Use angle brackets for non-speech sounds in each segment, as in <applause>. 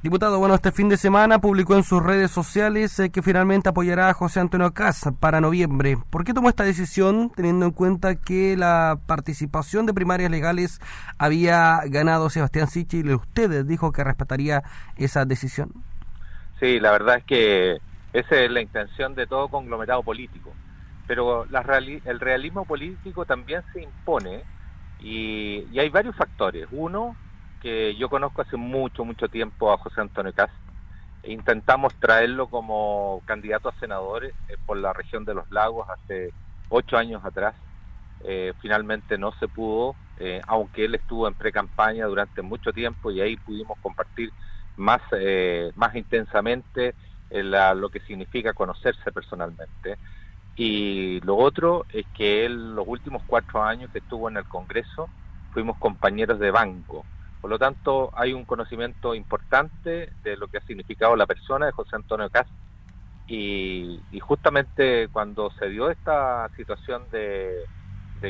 Diputado, bueno, este fin de semana publicó en sus redes sociales eh, que finalmente apoyará a José Antonio Casa para noviembre. ¿Por qué tomó esta decisión teniendo en cuenta que la participación de primarias legales había ganado Sebastián Sichel y usted dijo que respetaría esa decisión? Sí, la verdad es que esa es la intención de todo conglomerado político. Pero la el realismo político también se impone y hay varios factores. Uno, que yo conozco hace mucho, mucho tiempo a José Antonio Cast. Intentamos traerlo como candidato a senadores eh, por la región de los lagos hace ocho años atrás. Eh, finalmente no se pudo, eh, aunque él estuvo en pre-campaña durante mucho tiempo y ahí pudimos compartir más, más intensamente lo que significa conocerse personalmente. Y lo otro es que él los últimos cuatro años que estuvo en el Congreso fuimos compañeros de banco. Por lo tanto, hay un conocimiento importante de lo que ha significado la persona de José Antonio Cast y, justamente cuando se dio esta situación de,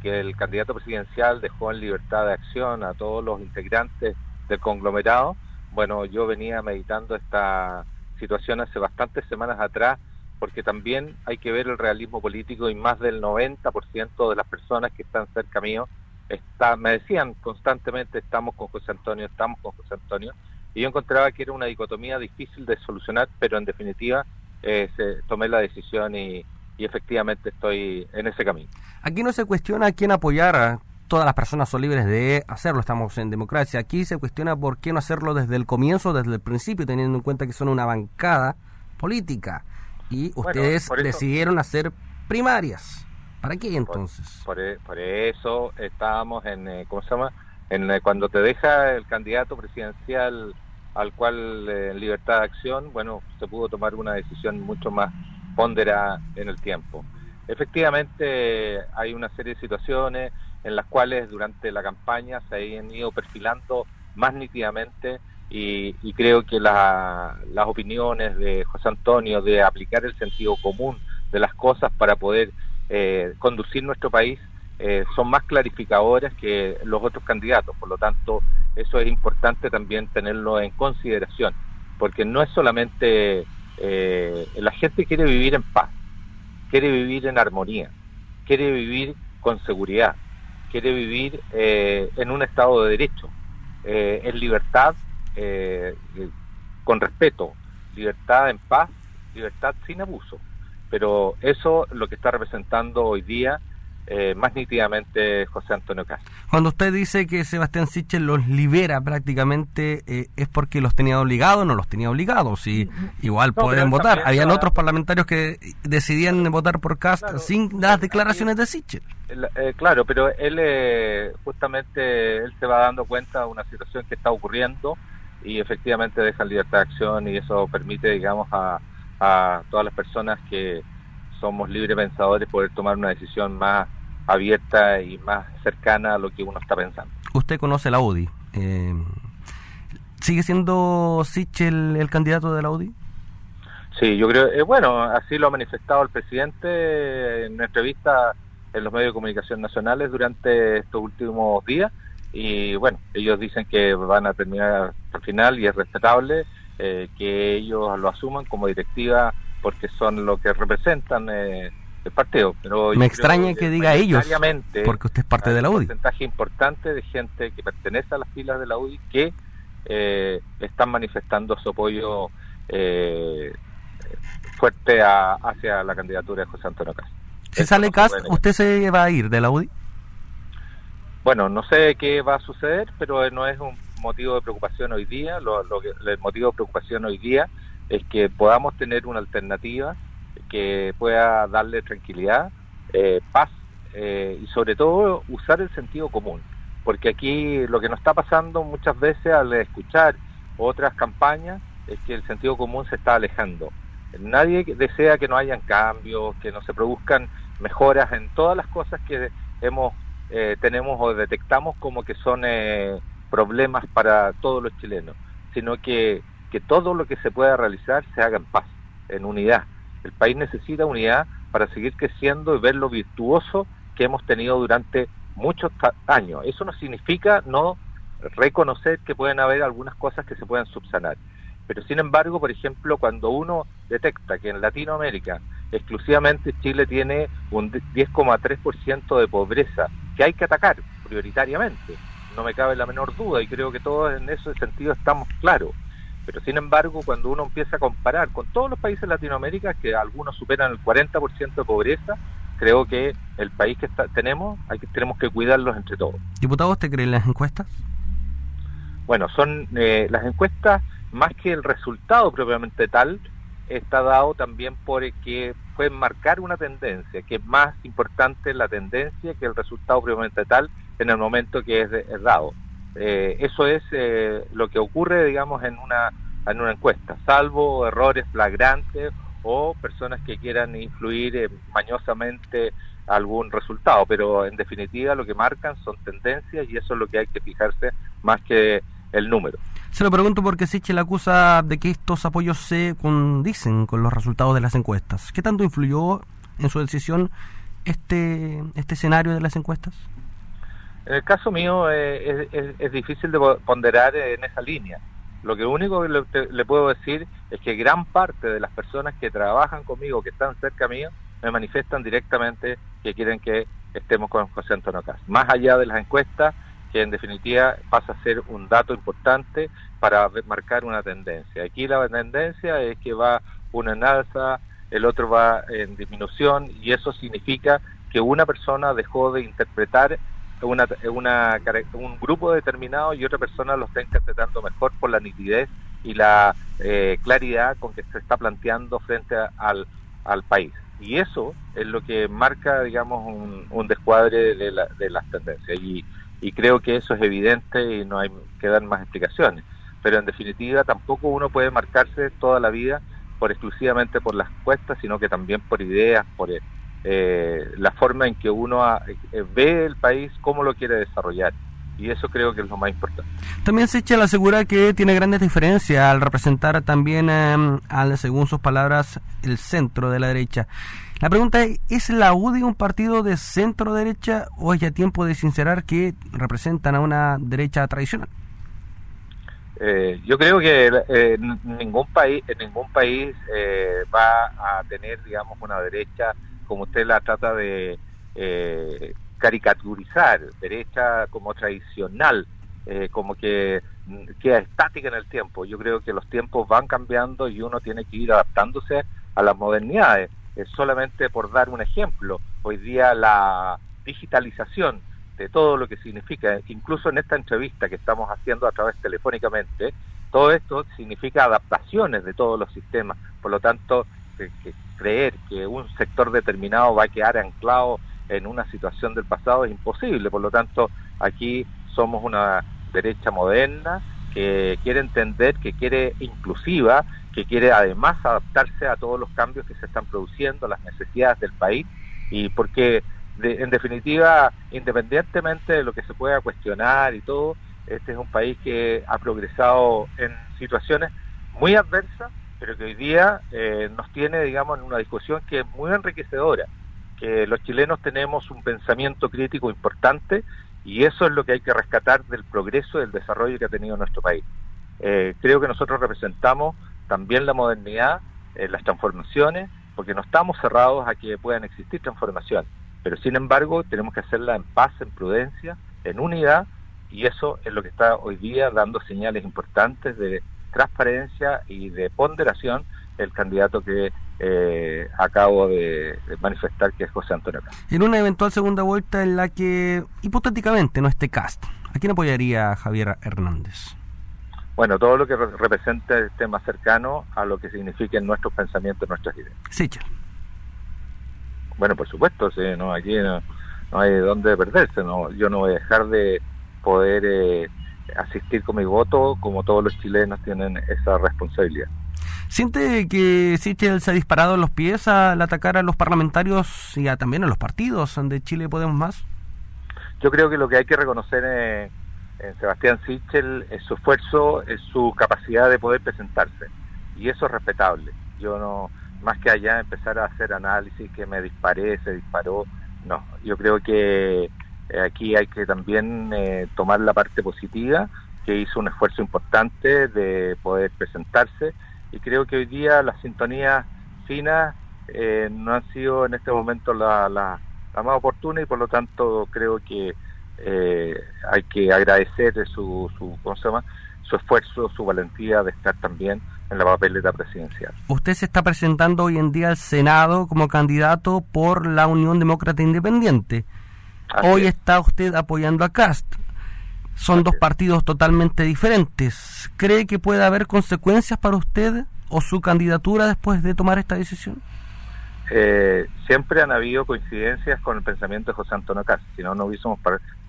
que el candidato presidencial dejó en libertad de acción a todos los integrantes del conglomerado, bueno, yo venía meditando esta situación hace bastantes semanas atrás porque también hay que ver el realismo político y más del 90% de las personas que están cerca mío está, me decían constantemente estamos con José Antonio, estamos con José Antonio, y yo encontraba que era una dicotomía difícil de solucionar, pero en definitiva eh, tomé la decisión y, efectivamente estoy en ese camino. Aquí no se cuestiona a quién apoyar, todas las personas son libres de hacerlo, estamos en democracia. Aquí se cuestiona por qué no hacerlo desde el comienzo, desde el principio, teniendo en cuenta que son una bancada política y ustedes decidieron hacer primarias. ¿Para qué entonces? Por, e, eso estábamos en, eh, ¿cómo se llama? En, eh, cuando te deja el candidato presidencial al cual eh, libertad de acción, bueno, se pudo tomar una decisión mucho más ponderada en el tiempo. Efectivamente, hay una serie de situaciones en las cuales durante la campaña se han ido perfilando más nítidamente y, creo que las opiniones de José Antonio de aplicar el sentido común de las cosas para poder eh, conducir nuestro país eh, son más clarificadoras que los otros candidatos. Por lo tanto, eso es importante también tenerlo en consideración, porque no es solamente eh, la gente quiere vivir en paz, quiere vivir en armonía, quiere vivir con seguridad, quiere vivir en un estado de derecho, en libertad, con respeto, libertad en paz, libertad sin abuso pero eso lo que está representando hoy día eh, más nítidamente José Antonio Castro. Cuando usted dice que Sebastián Sichel los libera prácticamente, eh, ¿es porque los tenía obligados o no los tenía obligados? Y igual pueden votar. Habían otros parlamentarios que decidían votar por Cast sin las declaraciones de Sichel. Eh, claro, pero él justamente él se va dando cuenta de una situación que está ocurriendo y efectivamente deja libertad de acción y eso permite, digamos, a a todas las personas que somos libres pensadores poder tomar una decisión más abierta y más cercana a lo que uno está pensando. Usted conoce la UDI. Eh, ¿Sigue siendo Sichel el candidato de la UDI? Sí, yo creo, eh, bueno, así lo ha manifestado el presidente en una entrevista en los medios de comunicación nacionales durante estos últimos días y bueno, ellos dicen que van a terminar al final y es respetable eh, que ellos lo asuman como directiva porque son lo que representan eh, el partido. Pero Me extraña que, diga ellos, porque usted es parte de la UDI. Un porcentaje importante de gente que pertenece a las filas de la UDI que eh, están manifestando su apoyo fuerte hacia la candidatura de José Antonio Castro. Si sale Cast, ¿usted se va a ir de la UDI? Bueno, no sé qué va a suceder, pero no es un motivo de preocupación hoy día. Lo, que, el motivo de preocupación hoy día es que podamos tener una alternativa que pueda darle tranquilidad, eh, paz eh, y sobre todo usar el sentido común. Porque aquí lo que nos está pasando muchas veces al escuchar otras campañas es que el sentido común se está alejando. Nadie desea que no hayan cambios, que no se produzcan mejoras en todas las cosas que hemos eh, tenemos o detectamos como que son eh, problemas para todos los chilenos, sino que, que todo lo que se pueda realizar se haga en paz, en unidad. El país necesita unidad para seguir creciendo y ver lo virtuoso que hemos tenido durante muchos años. Eso no significa no reconocer que pueden haber algunas cosas que se puedan subsanar. Pero sin embargo, por ejemplo, cuando uno detecta que en Latinoamérica exclusivamente Chile tiene un 10,3% de pobreza que hay que atacar prioritariamente, no me cabe la menor duda y creo que todos en ese sentido estamos claros. Pero sin embargo, cuando uno empieza a comparar con todos los países de Latinoamérica, que algunos superan el 40% de pobreza, creo que el país que tenemos, hay que, tenemos que cuidarlos entre todos. Diputado, ¿usted cree en las encuestas? Bueno, son eh, las encuestas, más que el resultado propiamente tal, está dado también por que pueden marcar una tendencia, que es más importante la tendencia que el resultado propiamente tal en el momento que es, dado. Eh, eso es eh, lo que ocurre, digamos, en una, en una encuesta, salvo errores flagrantes o personas que quieran influir eh, mañosamente algún resultado, pero en definitiva lo que marcan son tendencias y eso es lo que hay que fijarse más que el número. Se lo pregunto porque Sichel acusa de que estos apoyos se condicen con los resultados de las encuestas. ¿Qué tanto influyó en su decisión este, este escenario de las encuestas? En el caso mío eh, es, difícil de ponderar en esa línea. Lo que único que le, puedo decir es que gran parte de las personas que trabajan conmigo, que están cerca mío, me manifiestan directamente que quieren que estemos con José Antonio Cas. Más allá de las encuestas, que en definitiva pasa a ser un dato importante para marcar una tendencia. Aquí la tendencia es que va uno en alza, el otro va en disminución y eso significa que una persona dejó de interpretar una, una, un grupo determinado y otra persona lo está interpretando mejor por la nitidez y la eh, claridad con que se está planteando frente al, al país. Y eso es lo que marca, digamos, un, un descuadre de, la, de las tendencias. Y, y creo que eso es evidente y no hay que dar más explicaciones. Pero en definitiva tampoco uno puede marcarse toda la vida por exclusivamente por las encuestas, sino que también por ideas, por eh, la forma en que uno eh, ve el país, cómo lo quiere desarrollar. Y eso creo que es lo más importante. También se echa la segura que tiene grandes diferencias al representar también, em, al, según sus palabras, el centro de la derecha. La pregunta es, ¿es la UDI un partido de centro derecha o es ya tiempo de sincerar que representan a una derecha tradicional? Eh, yo creo que eh, ningún país, en ningún país va a tener, digamos, una derecha como usted la trata de eh, caricaturizar, derecha como tradicional, eh, como que queda estática en el tiempo. Yo creo que los tiempos van cambiando y uno tiene que ir adaptándose a las modernidades. Es solamente por dar un ejemplo, hoy día la digitalización de todo lo que significa, incluso en esta entrevista que estamos haciendo a través telefónicamente, todo esto significa adaptaciones de todos los sistemas. Por lo tanto, que, creer que un sector determinado va a quedar anclado en una situación del pasado es imposible. Por lo tanto, aquí somos una derecha moderna que quiere entender, que quiere inclusiva, que quiere además adaptarse a todos los cambios que se están produciendo, las necesidades del país, y porque en definitiva, independientemente de lo que se pueda cuestionar y todo, este es un país que ha progresado en situaciones muy adversas, pero que hoy día eh, nos tiene, digamos, en una discusión que es muy enriquecedora, que los chilenos tenemos un pensamiento crítico importante y eso es lo que hay que rescatar del progreso y del desarrollo que ha tenido nuestro país. Eh, creo que nosotros representamos también la modernidad, eh, las transformaciones, porque no estamos cerrados a que puedan existir transformaciones, pero sin embargo tenemos que hacerla en paz, en prudencia, en unidad, y eso es lo que está hoy día dando señales importantes de transparencia y de ponderación el candidato que eh, acabo de, manifestar, que es José Antonio Cast. En una eventual segunda vuelta en la que hipotéticamente no esté Cast, ¿a quién apoyaría Javier Hernández? Bueno, todo lo que represente esté más cercano a lo que signifiquen nuestros pensamientos, nuestras ideas. Sí, Bueno, por supuesto, sí, no, aquí no, hay dónde perderse, no, yo no voy a dejar de poder eh, asistir con mi voto, como todos los chilenos tienen esa responsabilidad. ¿Siente que Sichel se ha disparado en los pies al atacar a los parlamentarios y también a los partidos de Chile Podemos Más? Yo creo que lo que hay que reconocer en, Sebastián Sichel es su esfuerzo, es su capacidad de poder presentarse. Y eso es respetable. Yo no, más que allá empezar a hacer análisis que me disparé, se disparó, no. Yo creo que eh, aquí hay que también eh, tomar la parte positiva que hizo un esfuerzo importante de poder presentarse y creo que hoy día las sintonías finas eh, no han sido en este momento la, la, más oportuna y por lo tanto creo que eh, hay que agradecer su, su, ¿cómo se llama? su esfuerzo, su valentía de estar también en la papeleta presidencial. Usted se está presentando hoy en día al Senado como candidato por la Unión Demócrata Independiente. Hoy está usted apoyando a Cast. Son dos partidos totalmente diferentes. ¿Cree que puede haber consecuencias para usted o su candidatura después de tomar esta decisión? Eh, siempre han habido coincidencias con el pensamiento de José Antonio Cast, si no, no hubiésemos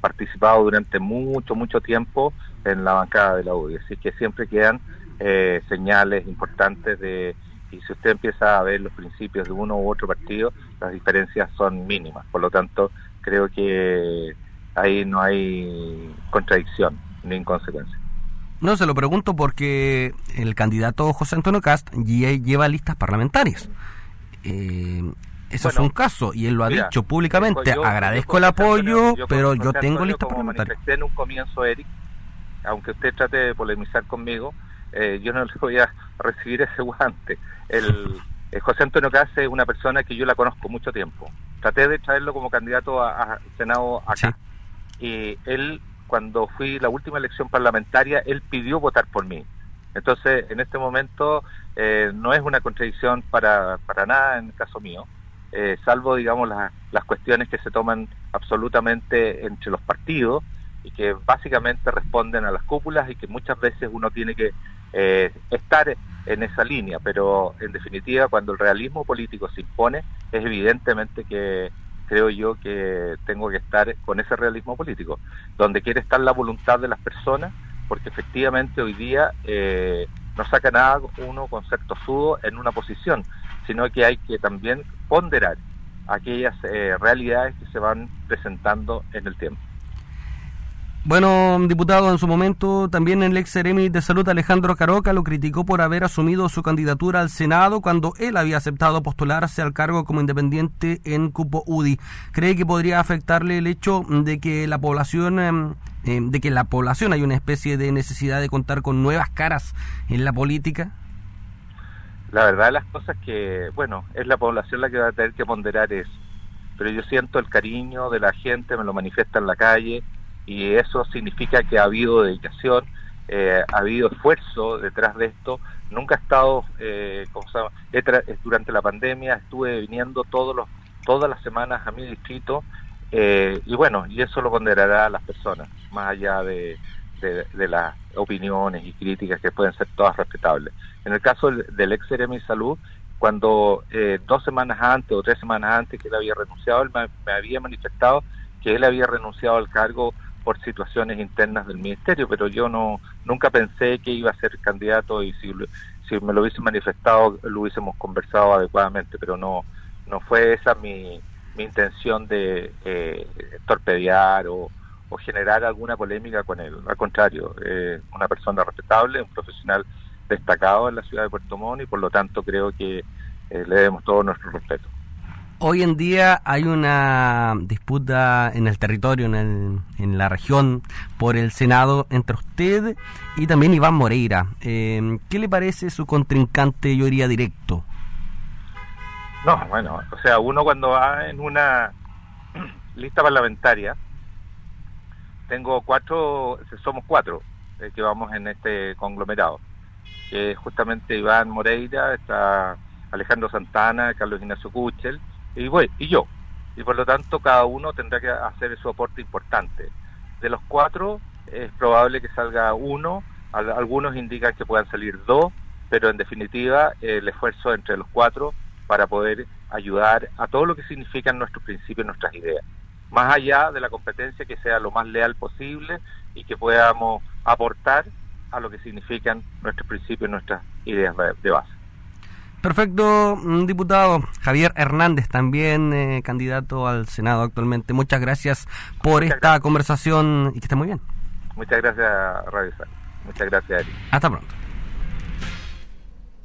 participado durante mucho, mucho tiempo en la bancada de la UDI. Así que siempre quedan eh, señales importantes de, y si usted empieza a ver los principios de uno u otro partido, las diferencias son mínimas. Por lo tanto, creo que ahí no hay contradicción ni inconsecuencia. No, se lo pregunto porque el candidato José Antonio Cast lleva listas parlamentarias. Eh, eso es un caso y él lo ha dicho públicamente. Agradezco el apoyo, pero yo tengo listas parlamentarias. en un comienzo, Eric, aunque usted trate de polemizar conmigo, eh, yo no le voy a <laughs> recibir ese guante. El, José Antonio Cast es una persona que yo la conozco mucho tiempo. Traté de traerlo como candidato a, Senado acá. Y él, cuando fui la última elección parlamentaria, él pidió votar por mí. Entonces, en este momento eh, no es una contradicción para, para nada en el caso mío, salvo, digamos, las cuestiones que se toman absolutamente entre los partidos y que básicamente responden a las cúpulas y que muchas veces uno tiene que eh, estar en esa línea, pero en definitiva cuando el realismo político se impone es evidentemente que creo yo que tengo que estar con ese realismo político, donde quiere estar la voluntad de las personas, porque efectivamente hoy día eh, no saca nada uno con ser en una posición, sino que hay que también ponderar aquellas eh, realidades que se van presentando en el tiempo. Bueno, diputado, en su momento también el ex seremi de salud Alejandro Caroca lo criticó por haber asumido su candidatura al Senado cuando él había aceptado postularse al cargo como independiente en Cupo UDI. ¿Cree que podría afectarle el hecho de que la población em, em, de que la población hay una especie de necesidad de contar con nuevas caras en la política? La verdad las cosas que, bueno, es la población la que va a tener que ponderar eso. Pero yo siento el cariño de la gente, me lo manifiesta en la calle y eso significa que ha habido dedicación, eh, ha habido esfuerzo detrás de esto. Nunca he estado, eh, durante la pandemia estuve viniendo todos los, todas las semanas a mi distrito eh, y bueno, y eso lo ponderará a las personas, más allá de, de, las opiniones y críticas que pueden ser todas respetables. En el caso del, ex de Salud, cuando eh, dos semanas antes o tres semanas antes que él había renunciado, él me había manifestado que él había renunciado al cargo por situaciones internas del ministerio, pero yo no nunca pensé que iba a ser candidato y si, me lo hubiese manifestado lo hubiésemos conversado adecuadamente, pero no no fue esa mi, mi intención de eh, torpedear o, generar alguna polémica con él. Al contrario, eh, una persona respetable, un profesional destacado en la ciudad de Puerto Montt y por lo tanto creo que eh, le debemos todo nuestro respeto. Hoy en día hay una disputa en el territorio, en, la región, por el Senado entre usted y también Iván Moreira. Eh, ¿Qué le parece su contrincante, yo iría directo? No, bueno, o sea, uno cuando va en una <clears throat> lista parlamentaria, tengo cuatro, somos cuatro eh, que vamos en este conglomerado, que justamente Iván Moreira, está Alejandro Santana, Carlos Ignacio Kuchel, y, bueno, y yo. Y por lo tanto cada uno tendrá que hacer su aporte importante. De los cuatro es probable que salga uno, algunos indican que puedan salir dos, pero en definitiva el esfuerzo entre los cuatro para poder ayudar a todo lo que significan nuestros principios, nuestras ideas. Más allá de la competencia que sea lo más leal posible y que podamos aportar a lo que significan nuestros principios, nuestras ideas de base. Perfecto, mm, diputado Javier Hernández, también eh, candidato al Senado actualmente. Muchas gracias por esta conversación y que esté muy bien. Muchas gracias, Radio Muchas gracias, Hasta pronto.